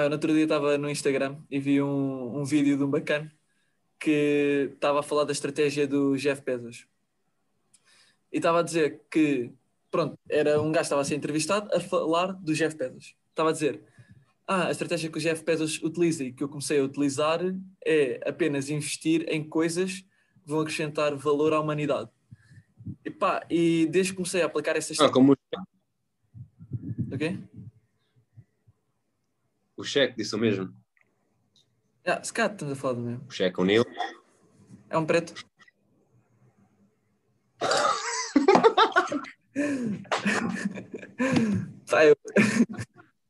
Ah, no outro dia estava no Instagram e vi um, um vídeo de um bacana que estava a falar da estratégia do Jeff Bezos. E estava a dizer que, pronto, era um gajo que estava a ser entrevistado a falar do Jeff Bezos. Estava a dizer, ah, a estratégia que o Jeff Bezos utiliza e que eu comecei a utilizar é apenas investir em coisas que vão acrescentar valor à humanidade. E pá, e desde que comecei a aplicar essa Ah, como Ok? O cheque, disse o mesmo. Ah, se calhar estamos a falar do mesmo. O cheque, o Neil. É um preto. Pá, eu-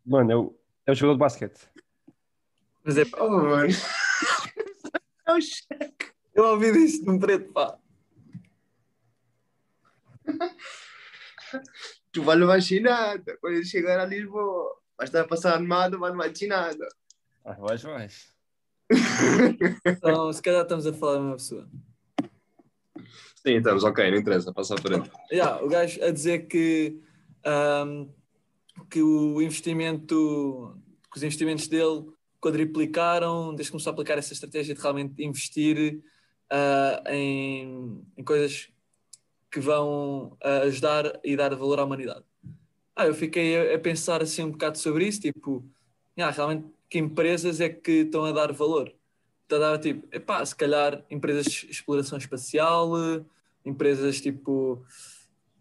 Mano, é o, é o jogador de basquete. Mas é, Oh, mano. É o cheque. eu ouvi disso de um preto, pá. Tu vai não vai ser nada. Quando ele chegar a Lisboa, vai estar a passar armado, mas não vai ser nada. Ah, vais, vais. Então, se calhar estamos a falar da mesma pessoa. Sim, estamos, ok, não interessa, passa à frente. Yeah, o gajo a dizer que, ahm, que o investimento, que os investimentos dele quadriplicaram desde que começou a aplicar essa estratégia de realmente investir ah, em, em coisas que vão ah, ajudar e dar valor à humanidade. Ah, eu fiquei a, pensar assim um bocado sobre isso, tipo, yeah, realmente que empresas é que estão a dar valor? Está a dar tipo, epá, se calhar empresas de exploração espacial, empresas tipo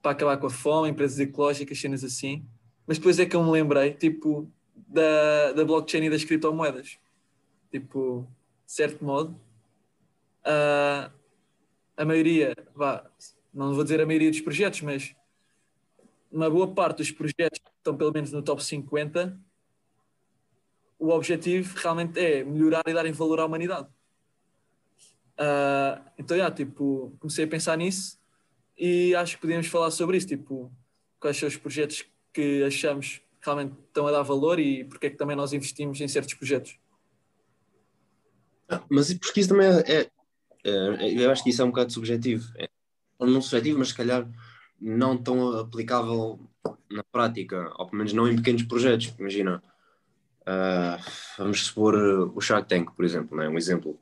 para acabar com a fome, empresas ecológicas, cenas assim. Mas depois é que eu me lembrei, tipo, da, da blockchain e das criptomoedas. Tipo, de certo modo, a, a maioria, vá, não vou dizer a maioria dos projetos, mas uma boa parte dos projetos que estão pelo menos no top 50, o objetivo realmente é melhorar e darem valor à humanidade. Ah, então, já, tipo, comecei a pensar nisso e acho que podíamos falar sobre isso, tipo, quais são os projetos que achamos realmente estão a dar valor e porque é que também nós investimos em certos projetos. Mas porque isso também é, é- é- Eu acho que isso é um bocado subjetivo. É, não subjetivo, mas se calhar não tão aplicável na prática, ou pelo menos não em pequenos projetos. Imagina, ah, vamos supor uh, o Shark Tank, por exemplo, não é? um exemplo.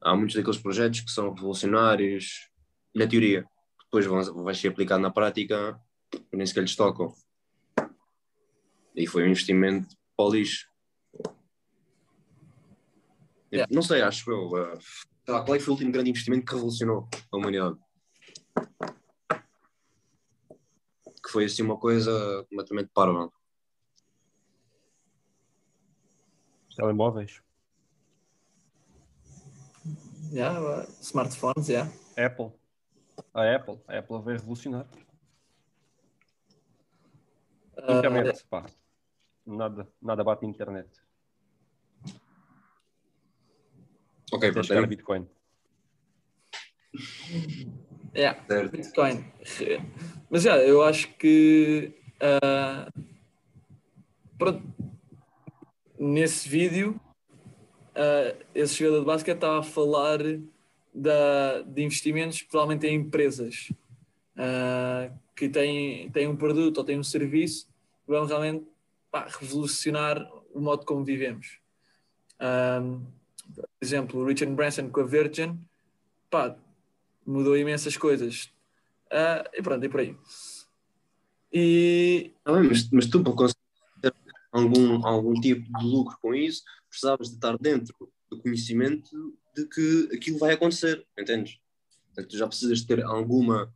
Há muitos daqueles projetos que são revolucionários na teoria, que depois vão, vai ser aplicado na prática e nem sequer lhes tocam. E foi um investimento para o lixo. Yeah. Não sei, acho eu. uh, qual é foi o último grande investimento que revolucionou a humanidade? Que foi assim uma coisa completamente parva. Telemóveis. Yeah, uh, smartphones, yeah. Apple. A Apple. A Apple veio revolucionar. Ah, Internet, pá. Nada, nada bate na internet. Ok, Até pronto, chegar a é Bitcoin. yeah. certo. Bitcoin. Mas já, eu acho que ah, pronto, nesse vídeo ah, esse jogador de basquete estava a falar da, de investimentos provavelmente em empresas ah, que têm, têm um produto ou têm um serviço que vão realmente pá, revolucionar o modo como vivemos. Ah, por exemplo, o Richard Branson com a Virgin pá, mudou imensas coisas. Ah, e pronto, e por aí. E bem, mas, mas tu, para conseguir algum, algum tipo de lucro com isso, precisavas de estar dentro do conhecimento de que aquilo vai acontecer, entendes? Portanto, tu já precisas ter alguma,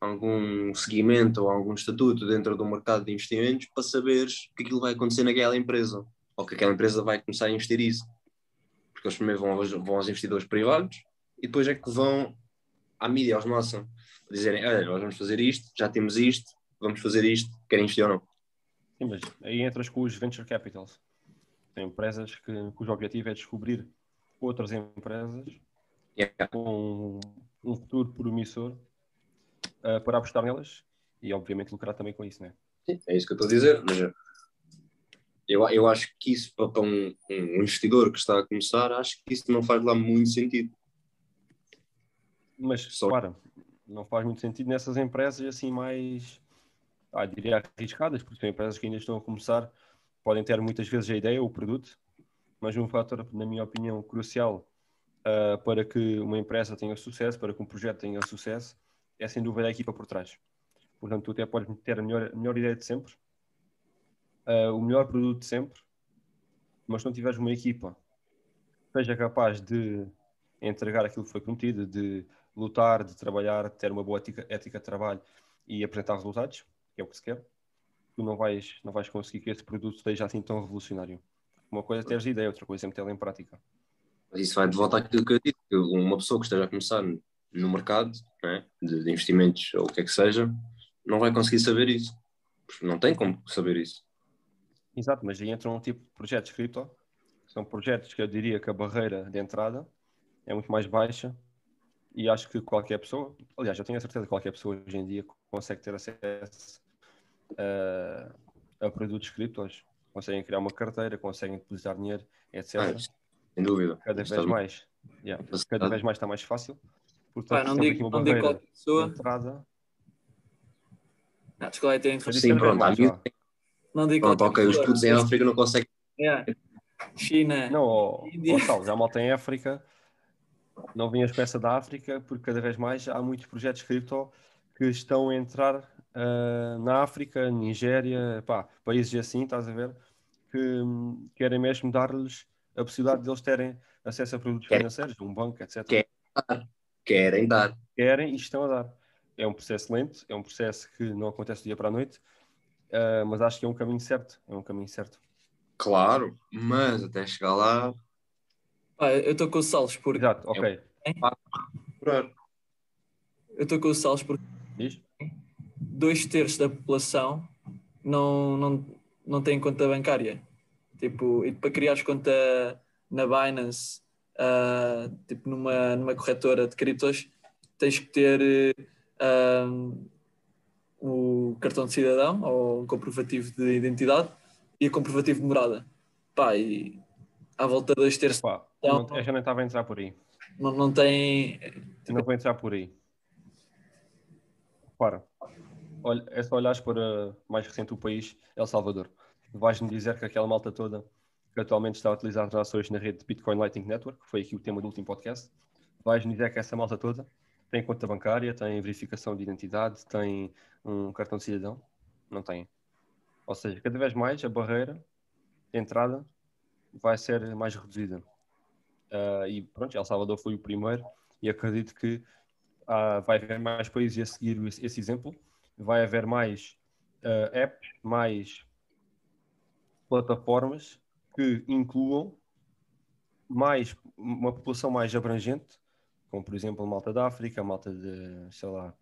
algum seguimento ou algum estatuto dentro do mercado de investimentos para saberes que aquilo vai acontecer naquela empresa ou que aquela empresa vai começar a investir isso. Porque eles primeiro vão aos, vão aos investidores privados e depois é que vão à mídia, aos massa, dizerem: olha, nós vamos fazer isto, já temos isto, vamos fazer isto, querem investir ou não? Sim, mas aí entras com os venture capitals. Tem empresas que, cujo objetivo é descobrir outras empresas Yeah. com um futuro promissor ah, para apostar nelas e, obviamente, lucrar também com isso, né? Sim, é isso que eu estou a dizer. Mas eu, eu acho que isso, para, para um, um investidor que está a começar, acho que isso não faz lá muito sentido. Mas, Só- claro, não faz muito sentido nessas empresas assim mais, ah, diria, arriscadas, porque são empresas que ainda estão a começar, podem ter muitas vezes a ideia, o produto, mas um fator, na minha opinião, crucial uh, para que uma empresa tenha sucesso, para que um projeto tenha sucesso, é sem dúvida a equipa por trás. Portanto, tu até podes ter a melhor, a melhor ideia de sempre, uh, o melhor produto de sempre, mas se não tiveres uma equipa que seja capaz de entregar aquilo que foi prometido, de lutar, de trabalhar, de ter uma boa ética, ética de trabalho e apresentar resultados, que é o que se quer, tu não vais, não vais conseguir que esse produto seja assim tão revolucionário. Uma coisa é teres ideia, outra coisa é metê-la em prática. Mas isso vai de volta àquilo que eu disse, que uma pessoa que esteja a começar no mercado né, de, de, investimentos ou o que é que seja, não vai conseguir saber isso. Não tem como saber isso. Exato, mas aí entra um tipo de projetos cripto, são projetos que eu diria que a barreira de entrada é muito mais baixa e acho que qualquer pessoa, aliás, eu tenho a certeza que qualquer pessoa hoje em dia consegue ter acesso a, a produtos criptos, conseguem criar uma carteira, conseguem depositar dinheiro, etc. Ah, sem dúvida. Cada vez mais. Yeah, cada vez mais está mais fácil. Portanto, Pai, não digo, não digo qualquer pessoa. Entrada. Não, desculpa aí ter Sim, pronto, Não digo pronto, ok, os putos em África não conseguem. Yeah. China. Não, oh, oh, já malta em África não vinhas com essa da África, porque cada vez mais há muitos projetos cripto que estão a entrar uh, na África, Nigéria, pá, países assim, estás a ver, que um, querem mesmo dar-lhes a possibilidade de eles terem acesso a produtos querem. financeiros, um banco, etc. Querem dar. Querem dar. Querem e estão a dar. É um processo lento, é um processo que não acontece do dia para a noite, uh, mas acho que é um caminho certo. É um caminho certo. Claro, mas até chegar lá ah, eu estou com o Salles porque. Exato, ok. Eu estou com o Salles porque. Diz? Dois terços da população não, não, não tem conta bancária. Tipo, e para criares conta na Binance, uh, tipo numa, numa corretora de criptos, tens que ter uh, o cartão de cidadão ou um comprovativo de identidade e o comprovativo de morada. Pá, e à volta terços. Pá, então, eu já nem estava a entrar por aí. Não, não tem. Não vou entrar por aí. Para. Olha, é só olhares para mais recente o país, El Salvador. Vais-me dizer que aquela malta toda que atualmente está a utilizar transações na rede de Bitcoin Lightning Network, que foi aqui o tema do último podcast, vais-me dizer que essa malta toda tem conta bancária, tem verificação de identidade, tem um cartão de cidadão? Não tem. Ou seja, cada vez mais a barreira de entrada vai ser mais reduzida. Uh, e pronto, El Salvador foi o primeiro e acredito que uh, vai haver mais países a seguir esse, esse exemplo. Vai haver mais uh, apps, mais plataformas que incluam mais uma população mais abrangente, como por exemplo a Malta da África, a Malta de, sei lá,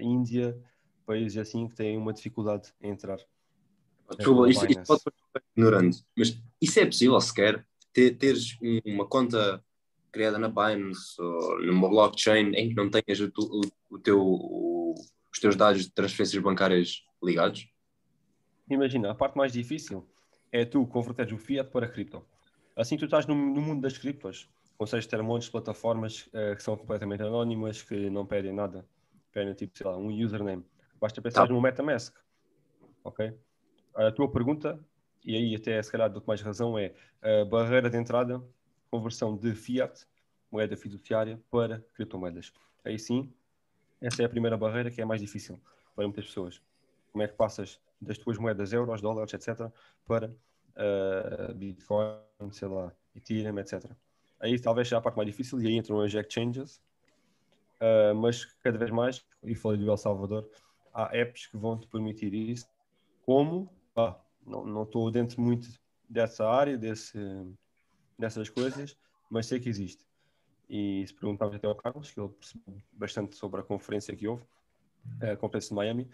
Índia, países assim que têm uma dificuldade em entrar. Desculpa, isto, isto pode ignorante, mas isso é possível sequer? ter, teres uma conta criada na Binance ou numa blockchain em que não tenhas o, o, o teu, o, os teus dados de transferências bancárias ligados? Imagina, a parte mais difícil é tu converteres o fiat para cripto. Assim tu estás no, no mundo das criptos, consegues ter montes de plataformas uh, que são completamente anónimas, que não pedem nada, pedem tipo, sei lá, um username. Basta pensar tá. no MetaMask. Ok? A tua pergunta e aí até se calhar dou mais razão, é a barreira de entrada, conversão de fiat, moeda fiduciária, para criptomoedas. Aí sim, essa é a primeira barreira que é mais difícil para muitas pessoas. Como é que passas das tuas moedas euros, dólares, etc., para uh, Bitcoin, sei lá, Ethereum, etc. Aí talvez seja a parte mais difícil e aí entram as exchanges, uh, mas cada vez mais, e falei do El Salvador, há apps que vão te permitir isso, como ah, não estou dentro muito dessa área, desse, dessas coisas, mas sei que existe. E se perguntávamos até ao Carlos, que ele percebeu bastante sobre a conferência que houve, a conferência de Miami,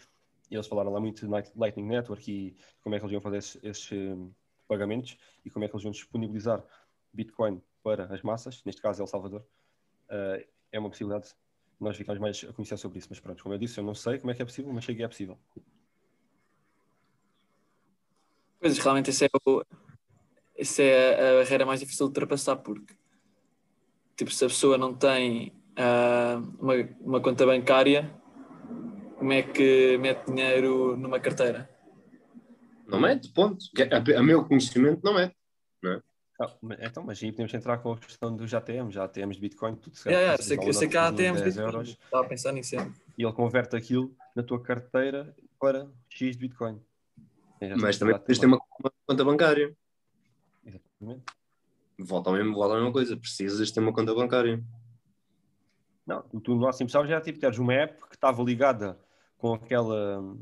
e eles falaram lá muito de Lightning Network e como é que eles iam fazer esses, esses um, pagamentos e como é que eles iam disponibilizar Bitcoin para as massas, neste caso El Salvador. Uh, é uma possibilidade nós ficamos mais a conhecer sobre isso, mas pronto, como eu disse, eu não sei como é que é possível, mas sei que é possível. Pois, realmente, essa é, o, essa é a barreira mais difícil de ultrapassar, porque tipo, se a pessoa não tem uh, uma, uma conta bancária, como é que mete dinheiro numa carteira? Não mete, ponto. A, a meu conhecimento, não mete. Não é? Ah, então, mas aí podemos entrar com a questão dos ATMs, já ATMs de Bitcoin, tudo certo. Sei que, eu sei que há de ATMs 10 de euros Estava a pensar nisso. e ele converte aquilo na tua carteira para X de Bitcoin. Mas também precisas ter uma, uma conta bancária. Exatamente. Volta ao mesmo, volta à mesma coisa. Precisas ter uma conta bancária. Não, tu, tu no máximo sabes era tipo teres uma app que estava ligada com aquela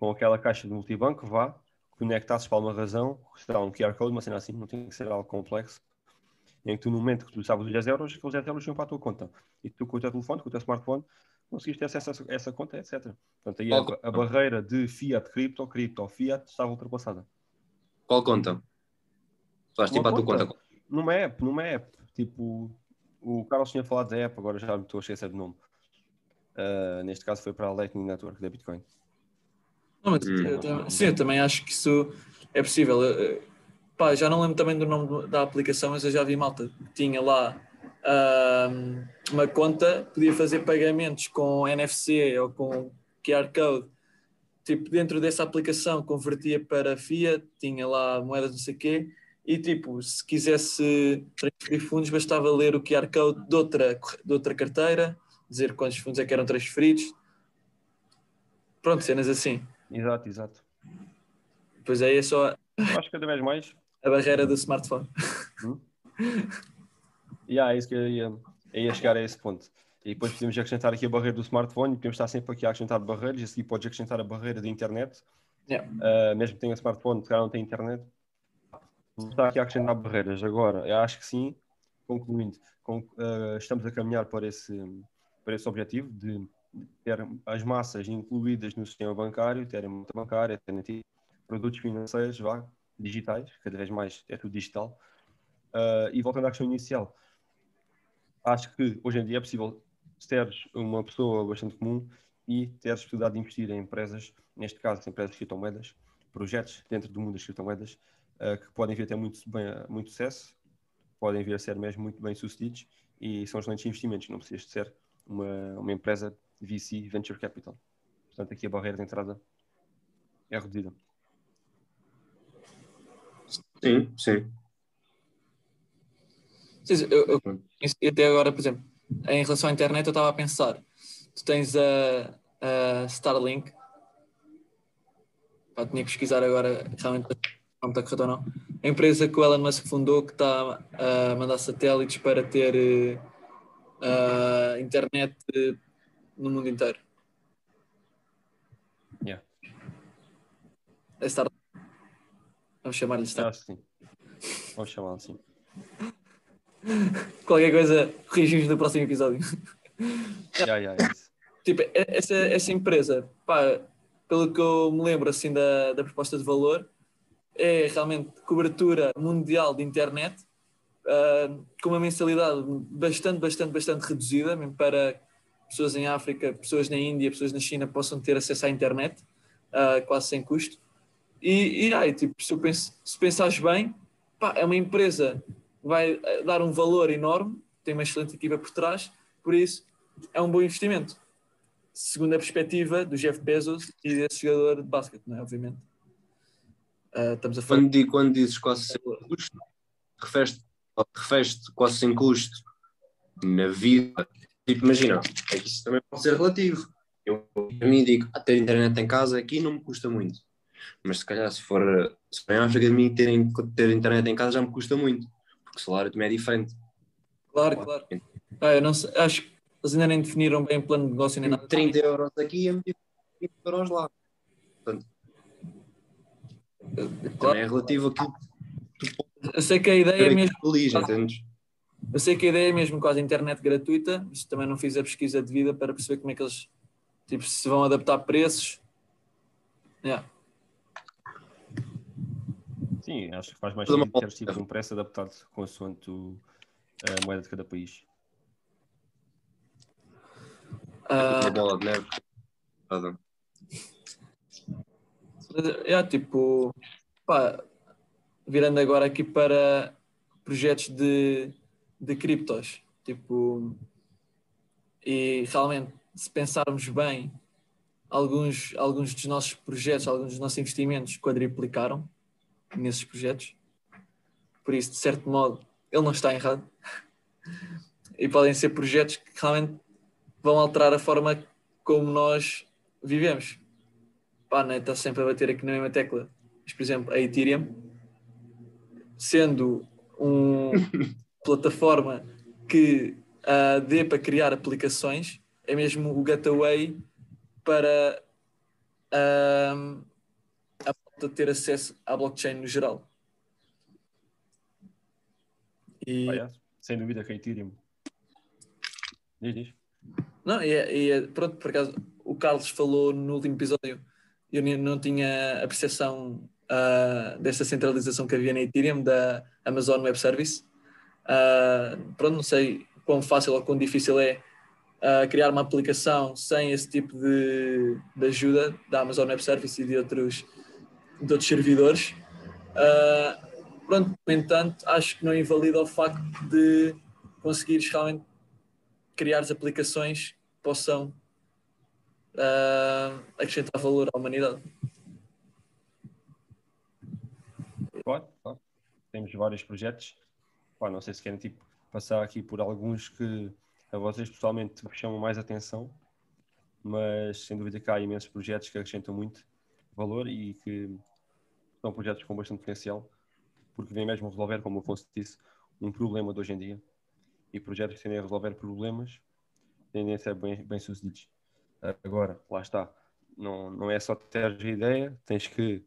com aquela caixa de multibanco, vá, conectasses para alguma razão, será um QR Code, uma cena assim, não tem que ser algo complexo, em que tu no momento que tu sabes os 10 euros, aqueles 10 euros iam para a tua conta. E tu com o teu telefone, com o teu smartphone, conseguiste ter acesso a essa, a essa conta, etc. Portanto, aí a, a barreira de fiat, cripto, cripto, fiat estava ultrapassada. Qual conta? Faz tipo a tua conta. Numa app, numa app, tipo, o Carlos tinha falado da app, agora já me estou a esquecer do nome. Ah, neste caso foi para a Lightning Network da Bitcoin. Não, mas Hum. eu sim, eu também acho que isso é possível. Eu- eu- pá, já não lembro também do nome da aplicação, mas eu já vi malta que tinha lá uma conta, podia fazer pagamentos com NFC ou com QR Code. Tipo, dentro dessa aplicação convertia para Fiat, tinha lá moedas não sei o quê, e tipo, se quisesse transferir fundos, bastava ler o QR Code de outra, de outra carteira, dizer quantos fundos é que eram transferidos. Pronto, cenas assim. Exato, exato. Pois aí é só Eu acho que cada vez mais a barreira do smartphone. E yeah, é isso que eu ia, eu ia chegar a esse ponto. E depois podemos acrescentar aqui a barreira do smartphone podemos estar sempre aqui a acrescentar barreiras. E a seguir podes acrescentar a barreira da internet. Yeah. Uh, mesmo que tenha smartphone, se calhar não tem internet. Estar aqui a acrescentar barreiras. Agora, eu acho que sim, concluindo, com- uh, estamos a caminhar para esse, para esse objetivo de ter as massas incluídas no sistema bancário, terem conta bancária, terem produtos financeiros vá, digitais, cada vez mais é tudo digital. Uh, e voltando à questão inicial, acho que hoje em dia é possível teres uma pessoa bastante comum e teres possibilidade de investir em empresas, neste caso empresas de criptomoedas, projetos dentro do mundo das criptomoedas, uh, que podem vir a ter muito, bem, muito sucesso, podem vir a ser mesmo muito bem sucedidos e são excelentes investimentos, não precisas de ser uma, uma empresa VC, Venture Capital. Portanto, aqui a barreira de entrada é reduzida. Sim, sim. Sim, eu, eu- até agora, por exemplo, em relação à internet, eu estava a pensar: tu tens a, a Starlink, pá, tinha que pesquisar agora realmente não está correto ou não. A empresa que o Elon Musk fundou, que está a mandar satélites para ter eh, a internet eh, no mundo inteiro. Yeah. É Starlink. Vamos chamar-lhe Starlink. Que sim. Vamos chamá-lo assim. Qualquer coisa, corrigimos no próximo episódio. Yeah, yeah, é. Tipo, e- essa, essa empresa, pá, pelo que eu me lembro assim da, da proposta de valor, é realmente cobertura mundial de internet, ah, com uma mensalidade bastante, bastante, bastante reduzida, mesmo para pessoas em África, pessoas na Índia, pessoas na China possam ter acesso à internet, ah, quase sem custo. E, e ai, tipo, se, penso, se pensares bem, pá, é uma empresa vai ah, dar um valor enorme, tem uma excelente equipa por trás, por isso é um bom investimento segundo a perspectiva do Jeff Bezos e desse jogador de basquete, não é? Obviamente. Ah, estamos a falar. Quando, quando dizes quase sem custo, referes-te quase sem custo na vida. Tipo, imagina, é que isso também pode ser relativo. Eu, a mim, digo, ah, ter internet em casa aqui não me custa muito. Mas se calhar, se for, se for em África de mim, ter, ter internet em casa já me custa muito. O salário também é diferente. Claro, claro. Ah, eu não sei, acho que eles ainda nem definiram bem o plano de negócio nem nada. 30 euros aqui muito 20 euros lá. Portanto, também é relativo àquilo Eu sei que a ideia é que mesmo. feliz, entendes? Eu sei que a ideia é mesmo quase internet gratuita, mas também não fiz a pesquisa de vida para perceber como é que eles tipo, se vão adaptar preços. Yeah. Sim, acho que faz mais uma sentido ter tipo um preço adaptado consoante o- a moeda de cada país. Ah, Uma bola de neve. Nada. Mas, é, tipo, pá, virando agora aqui para projetos de, de criptos, tipo, e realmente, se pensarmos bem, alguns, alguns dos nossos projetos, alguns dos nossos investimentos quadriplicaram nesses projetos. por isso, de certo modo, ele não está errado. E podem ser projetos que realmente vão alterar a forma como nós vivemos. Pá, né? está sempre a bater aqui na mesma tecla. Mas, por exemplo, a Ethereum, sendo uma plataforma que uh, dê para criar aplicações, é mesmo o gateway para uh, de ter acesso à blockchain no geral. E... Ah, é. Sem dúvida que a Ethereum. Diz, diz. Não, e, é, e é, pronto, por acaso, o Carlos falou no último episódio, eu não tinha a percepção uh, desta centralização que havia na Ethereum, da Amazon Web Service. Uh, pronto, não sei quão fácil ou quão difícil é uh, criar uma aplicação sem esse tipo de, de, ajuda da Amazon Web Service e de outros, de outros servidores. Uh, pronto, no entanto, acho que não invalida o facto de conseguires realmente criar as aplicações que possam uh, acrescentar valor à humanidade. Claro. Temos vários projetos. Pá, não sei se querem tipo, passar aqui por alguns que a vocês pessoalmente chamam mais atenção, mas sem dúvida que há imensos projetos que acrescentam muito valor e que são projetos com bastante potencial, porque vêm mesmo resolver, como o Afonso disse, um problema de hoje em dia. E projetos que tendem a resolver problemas tendem a ser bem, bem. Agora, lá está, não, não é só ter a ideia, tens que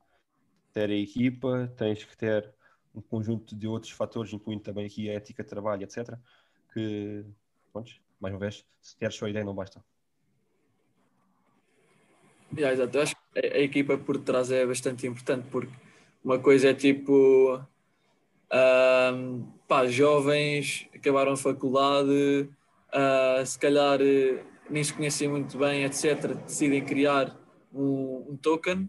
ter a equipa, tens que ter um conjunto de outros fatores, incluindo também aqui a ética de trabalho, etc., que, pronto, mais uma vez, se teres só a ideia não basta. Yeah, exato. Eu acho que a, equipa por trás é bastante importante, porque uma coisa é tipo, pá, jovens acabaram a faculdade, uh, se calhar uh, nem se conhecem muito bem, etc., decidem criar um, um token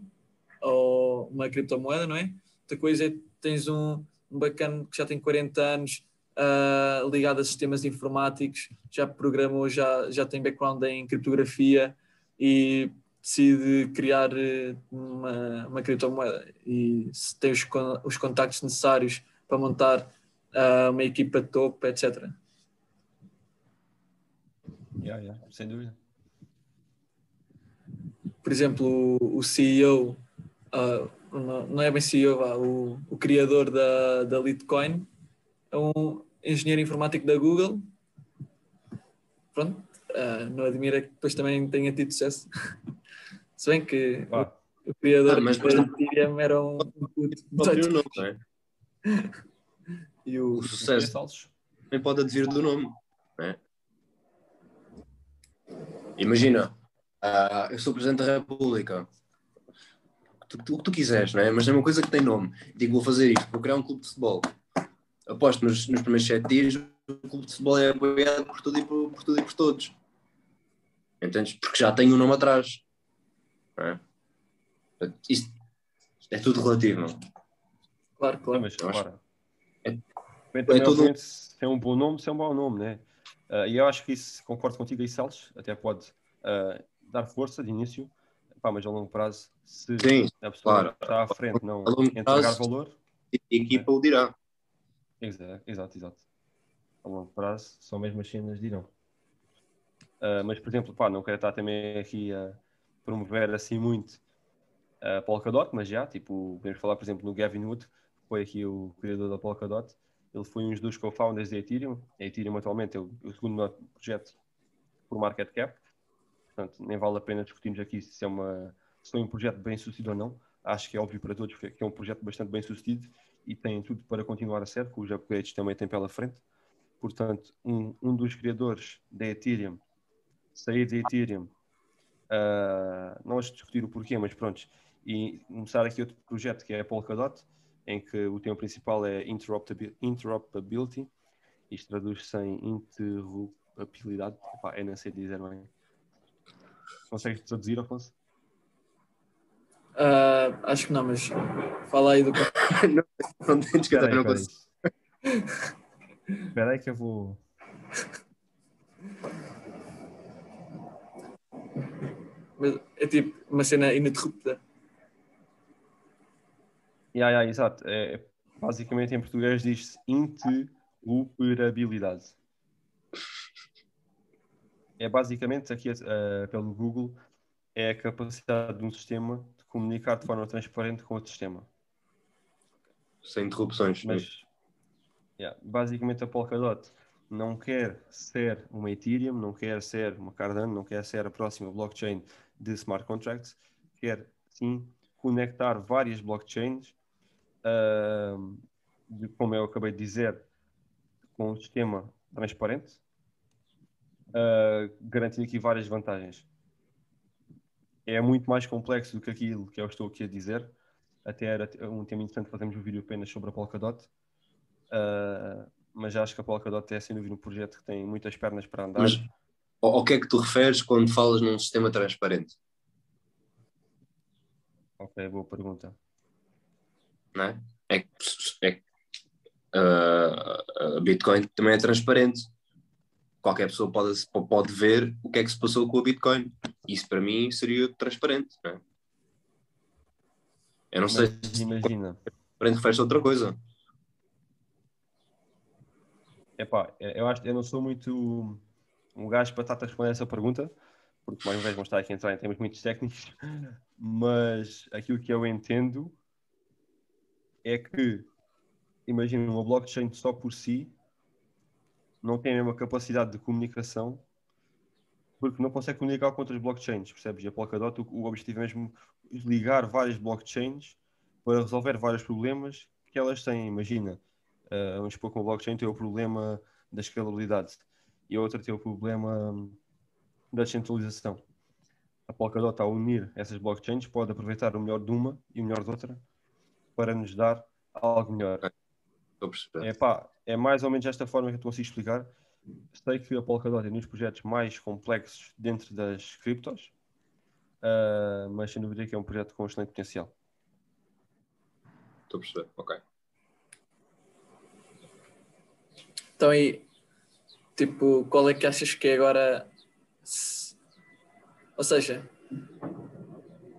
ou uma criptomoeda, não é? Outra coisa é tens um, um bacana que já tem 40 anos uh, ligado a sistemas informáticos, já programou, já, já tem background em criptografia e decide criar eh, uma, uma criptomoeda e se tem os, os contactos necessários para montar uh, uma equipa de topo, etc. Yeah, yeah, sem dúvida. Por exemplo, o, o CEO, uh, ah, não, não, é bem CEO, vá, o, o criador da, da Litecoin é um engenheiro informático da Google. Pronto, uh, não admira que depois também tenha tido sucesso. Se bem que ah. o, o, criador ah, mas Ethereum era um puto. Não, é? E o, o sucesso também pode advir do nome. É? Imagina, uh, eu sou Presidente da República. O que tu, quiseres, não é? Mas é uma coisa que tem nome. Digo, vou fazer isto, vou criar um clube de futebol. Aposto nos, nos primeiros sete dias o clube de futebol é apoiado por tudo e por, por tudo e por todos. Entendes? Porque já tem um nome atrás. É? Isto, isto, é tudo relativo, não? Claro, claro. Mas, claro. É, é, é tudo... Se é um bom nome, se é um mau nome, né? Uh, e eu acho que isso, concordo contigo aí, Salles, até pode uh, dar força de início, pá, mas a longo prazo, se Sim, a pessoa claro. está à frente não entregar prazo, valor. A equipa o dirá. Exato, exato, exato. A longo prazo, são mesmo as cenas dirão. Uh, mas, por exemplo, pá, não quero estar também aqui a promover assim muito a Polkadot, mas já, tipo, podemos falar, por exemplo, no Gavin Wood, que foi aqui o criador da Polkadot, ele foi um dos co-founders da Ethereum. A Ethereum atualmente é o, o segundo projeto por market cap. Portanto, nem vale a pena discutirmos aqui se é, uma, se foi um projeto bem sucedido ou não. Acho que é óbvio para todos que é um projeto bastante bem sucedido e tem tudo para continuar a ser, que os upgrades também têm pela frente. Portanto, um, um dos criadores da Ethereum sair da Ethereum, uh, não vamos discutir o porquê, mas pronto, e começar aqui outro projeto que é a Polkadot, em que o tema principal é interoperability, isto traduz-se em interruptibilidade, Epá, eu não sei dizer bem. Consegues traduzir, Afonso? Uh, acho que não, mas fala aí do não, não tens que não consigo. Espera aí que eu vou. Mas é tipo uma cena ininterrupta. Yeah, yeah, exato. É, Basicamente, em português diz-se interoperabilidade. É basicamente, aqui uh, pelo Google, é a capacidade de um sistema de comunicar de forma transparente com outro sistema. Sem interrupções. Mas, yeah, basicamente, a Polkadot não quer ser uma Ethereum, não quer ser uma Cardano, não quer ser a próxima blockchain de smart contracts, quer sim conectar várias blockchains, uh, de, como eu acabei de dizer, com um sistema transparente, uh, garantindo aqui várias vantagens. É muito mais complexo do que aquilo que eu estou aqui a dizer. Até era um tema interessante fazermos um vídeo apenas sobre a Polkadot. Uh, mas acho que a Polkadot é sem dúvida um projeto que tem muitas pernas para andar. Mas ao que é que tu referes quando falas num sistema transparente? Ok, boa pergunta. Não é? É que, é uh, a Bitcoin também é transparente. Qualquer pessoa pode, pode ver o que é que se passou com a Bitcoin. Isso para mim seria transparente. Não é? Eu não Mas sei se imagina. transparente refere outra coisa. Epá, eu acho eu não sou muito um gajo para estar a responder essa pergunta, porque mais uma vez vamos estar aqui a entrar em termos muito técnicos, mas aquilo que eu entendo é que, imagina, uma blockchain só por si não tem a mesma capacidade de comunicação porque não consegue comunicar com outras blockchains, percebes? E a Polkadot, o, o objetivo é mesmo ligar várias blockchains para resolver vários problemas que elas têm. Imagina, uh, vamos supor que uma blockchain tem o problema da escalabilidade e a outra tem o problema da descentralização. A Polkadot, ao unir essas blockchains, pode aproveitar o melhor de uma e o melhor de outra para nos dar algo melhor. É, pá, é mais ou menos esta forma que eu consigo explicar. Sei que a Polkadot é um dos projetos mais complexos dentro das criptos, uh, mas sem dúvida que é um projeto com excelente potencial. Estou a perceber, ok. Então aí, tipo, qual é que achas que é agora ou seja,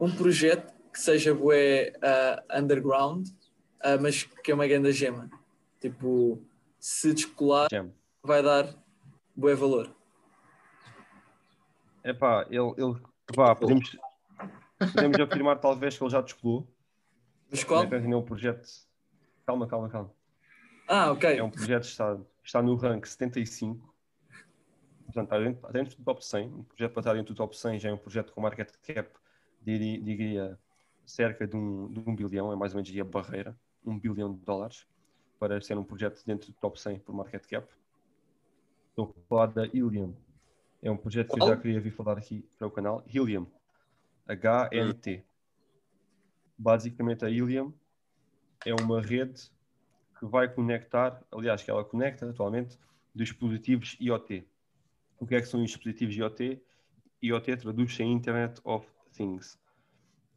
um projeto que seja bué uh, underground, uh, mas que é uma grande gema. Tipo, se descolar, Gem. vai dar bué valor. Epá, ele, ele vá, podemos, podemos afirmar talvez que ele já descolou. Mas qual? É um projeto. Calma, calma, calma. Ah, ok. É um projeto que está, está no rank 75 portanto, está dentro, dentro, do top 100. Um projeto para estar dentro do top 100 já é um projeto com market cap, diria, diria cerca de um, de um bilhão, é mais ou menos a barreira, um bilhão de dólares, para ser um projeto dentro do top 100 por market cap. Estou a falar da Helium. É um projeto que eu já queria vir falar aqui para o canal. Helium. H-N-T. Basicamente, a Helium é uma rede que vai conectar, aliás, que ela conecta atualmente dispositivos IoT. O que é que são os dispositivos IoT? IoT traduz-se em Internet of Things.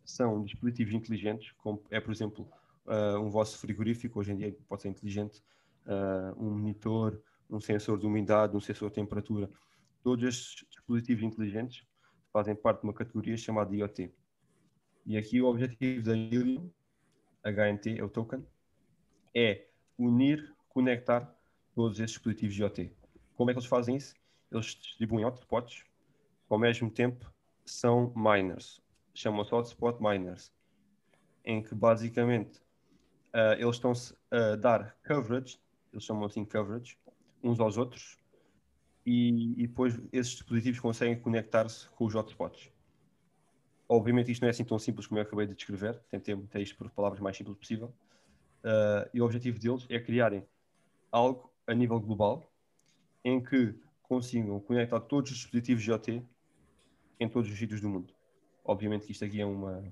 São dispositivos inteligentes, como é, por exemplo, uh, um vosso frigorífico, hoje em dia pode ser inteligente, uh, um monitor, um sensor de umidade, um sensor de temperatura. Todos estes dispositivos inteligentes fazem parte de uma categoria chamada IoT. E aqui o objetivo da Helium, HNT, é o token, é unir, conectar todos esses dispositivos IoT. Como é que eles fazem isso? eles distribuem hotspots, ao mesmo tempo são miners, chamam-se hotspot miners, em que basicamente uh, eles estão-se a dar coverage, eles chamam assim coverage, uns aos outros, e, e depois esses dispositivos conseguem conectar-se com os hotspots. Obviamente isto não é assim tão simples como eu acabei de descrever, tentei meter isto por palavras mais simples possível. Uh, e o objetivo deles é criarem algo a nível global em que consigam conectar todos os dispositivos IoT em todos os sítios do mundo. Obviamente que isto aqui é, uma,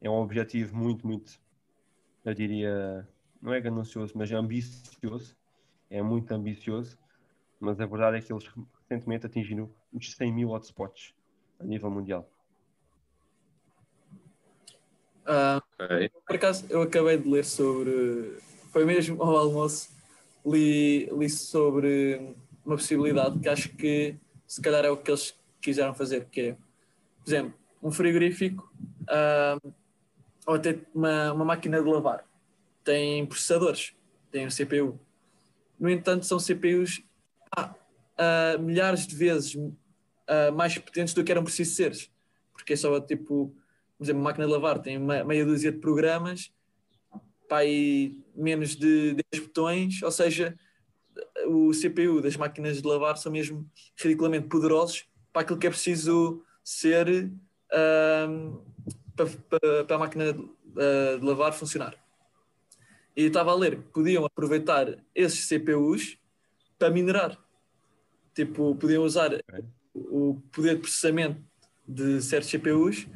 é um objetivo muito, muito, eu diria, não é ganancioso, mas é ambicioso. É muito ambicioso, mas a verdade é que eles recentemente atingiram os 100 mil hotspots a nível mundial. Uh, okay. Por acaso, eu acabei de ler sobre. Foi mesmo ao almoço, li, li sobre uma possibilidade que acho que se calhar é o que eles quiseram fazer, que é, por exemplo, um frigorífico uh, ou até uma, uma máquina de lavar. têm processadores, têm um CPU. No entanto, são CPUs ah, ah, milhares de vezes ah, mais potentes do que eram precisos ser. Porque é só tipo, por exemplo, máquina de lavar tem meia dúzia de programas, pá, e menos de 10 botões, ou seja, o CPU das máquinas de lavar são mesmo ridiculamente poderosos para aquilo que é preciso ser para, para, para, a máquina de, uh, de lavar funcionar. E estava a ler que podiam aproveitar esses CPUs para minerar. Tipo, podiam usar o poder de processamento de certos CPUs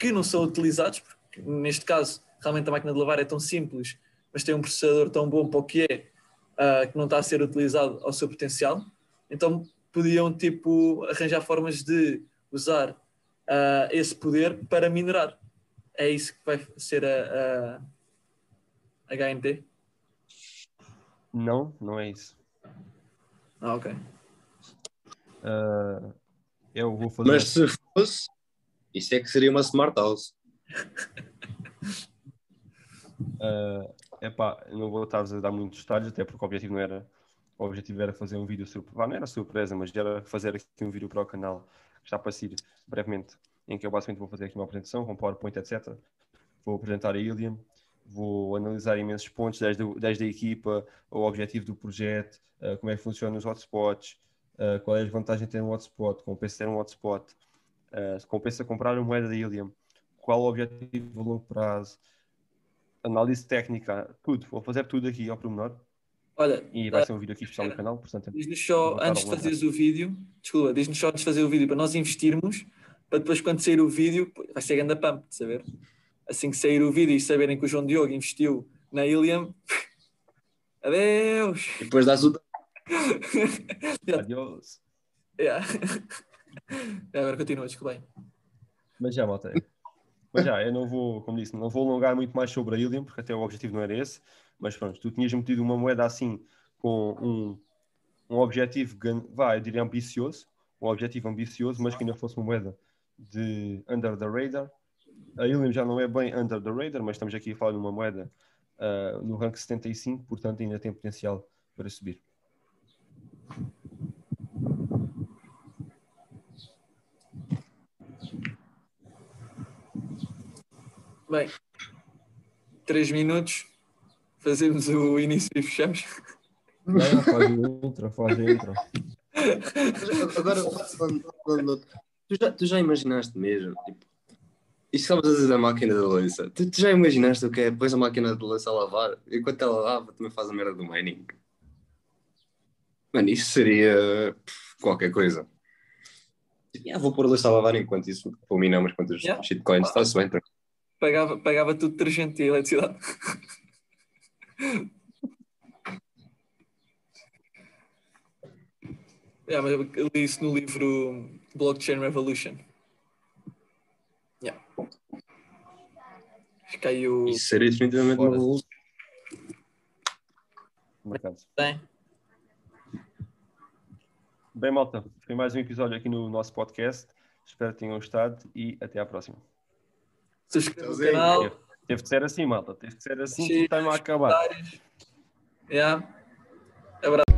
que não são utilizados, porque neste caso realmente a máquina de lavar é tão simples, mas tem um processador tão bom para o que é, uh, que não está a ser utilizado ao seu potencial. Então podiam tipo arranjar formas de usar uh, esse poder para minerar. É isso que vai ser a, a, HNT? Não, não é isso. Ah, ok. Uh, eu vou fazer. Mas se fosse, isso é que seria uma smart house. uh, epá, não vou estar a dar muitos detalhes, até porque o objetivo não era. O objetivo era fazer um vídeo surpresa. Não era surpresa, mas era fazer aqui um vídeo para o canal que está para sair brevemente, em que eu basicamente vou fazer aqui uma apresentação com PowerPoint, etc. Vou apresentar a Ilium, vou analisar imensos pontos, desde, desde a equipa, o objetivo do projeto, uh, como é que funcionam os hotspots, uh, qual é a vantagem de ter um hotspot, compensa ter um hotspot, uh, compensa comprar uma moeda da Ilium, qual o objetivo a longo prazo, análise técnica, tudo. Vou fazer tudo aqui ao pormenor. Olha, e vai ser um vídeo aqui especial no canal, portanto... Diz-nos só, antes de fazeres o vídeo, desculpa, diz-nos só antes de fazer o vídeo, para nós investirmos, para depois quando sair o vídeo, vai ser grande pump, de saber? Assim que sair o vídeo e saberem que o João Diogo investiu na Iliam, adeus! E depois dás o... Adeus! Yeah. Agora continua, desculpa Mas já, malta. Mas já, eu não vou, como disse, não vou alongar muito mais sobre a Ilium, porque até o objetivo não era esse. Mas pronto, tu tinhas metido uma moeda assim com um, um objetivo, vai, eu diria ambicioso, um objetivo ambicioso, mas que ainda fosse uma moeda de under the radar. A Ilium já não é bem under the radar, mas estamos aqui a falar de uma moeda uh, no rank 75, portanto ainda tem potencial para subir. Bem, três minutos fazemos o início e fechamos. Não, faz intro, faz intro. Agora, tu, já, tu já imaginaste mesmo? Tipo, isto estavas a dizer da máquina da louça. Tu, tu, já imaginaste o que é? Pões a máquina de louça a lavar, enquanto ela lava, também faz a merda do mining. Mano, isso seria qualquer coisa. Tipo, ah, vou pôr a louça a lavar enquanto isso, umas quantas yeah. shitcoins, está-se bem. Pagava, pagava tudo detergente e eletricidade. yeah, mas eu li isso no livro Blockchain Revolution. Yeah. Caiu. Isso seria definitivamente uma revolução. Bem. Bem, malta, foi mais um episódio aqui no nosso podcast. Espero que tenham gostado e até à próxima. Subscreva o canal. Teve de ser assim, malta. Teve de ser assim que está a acabar. Yeah. Abraço.